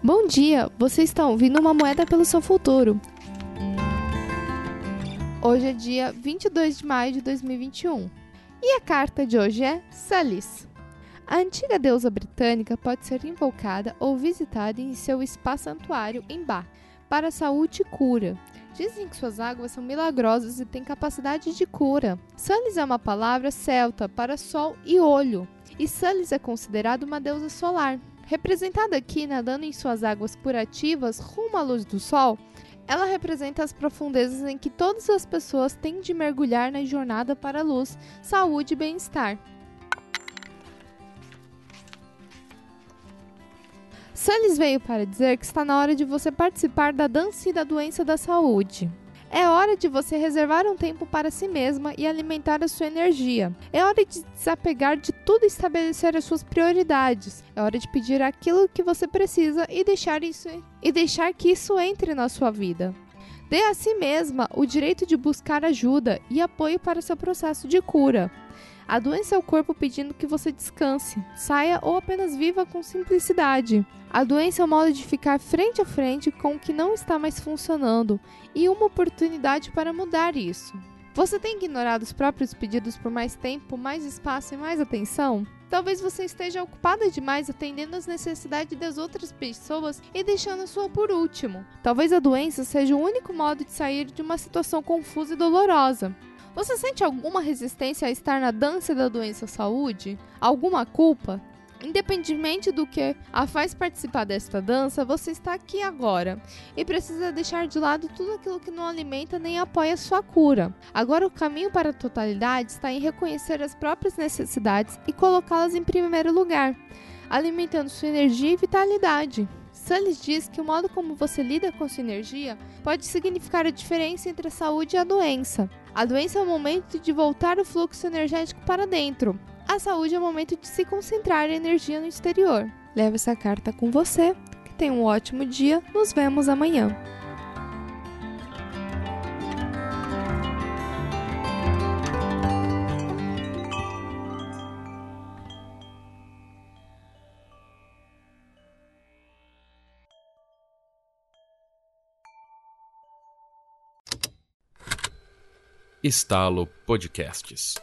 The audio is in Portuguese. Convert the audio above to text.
Bom dia, você está ouvindo uma moeda pelo seu futuro. Hoje é dia 22 de maio de 2021 e a carta de hoje é Salis. A antiga deusa britânica pode ser invocada ou visitada em seu spa-santuário em Ba para saúde e cura. Dizem que suas águas são milagrosas e têm capacidade de cura. Salis é uma palavra celta para sol e olho, e Salis é considerada uma deusa solar. Representada aqui nadando em suas águas curativas rumo à luz do sol, ela representa as profundezas em que todas as pessoas têm de mergulhar na jornada para a luz, saúde e bem-estar. Sullis veio para dizer que está na hora de você participar da dança e da doença da saúde. É hora de você reservar um tempo para si mesma e alimentar a sua energia. É hora de desapegar de tudo e estabelecer as suas prioridades. É hora de pedir aquilo que você precisa e deixar isso e deixar que isso entre na sua vida. Dê a si mesma o direito de buscar ajuda e apoio para seu processo de cura. A doença é o corpo pedindo que você descanse, saia ou apenas viva com simplicidade. A doença é o modo de ficar frente a frente com o que não está mais funcionando e uma oportunidade para mudar isso. Você tem ignorado os próprios pedidos por mais tempo, mais espaço e mais atenção? Talvez você esteja ocupada demais atendendo às necessidades das outras pessoas e deixando a sua por último. Talvez a doença seja o único modo de sair de uma situação confusa e dolorosa. Você sente alguma resistência a estar na dança da doença saúde? Alguma culpa? Independentemente do que a faz participar desta dança, você está aqui agora e precisa deixar de lado tudo aquilo que não alimenta nem apoia sua cura. Agora, o caminho para a totalidade está em reconhecer as próprias necessidades e colocá-las em primeiro lugar, alimentando sua energia e vitalidade. Sullis diz que o modo como você lida com sua energia pode significar a diferença entre a saúde e a doença. A doença é o momento de voltar o fluxo energético para dentro. A saúde é o momento de se concentrar a energia no exterior. Leve essa carta com você. Que tenha um ótimo dia. Nos vemos amanhã. Estalo Podcasts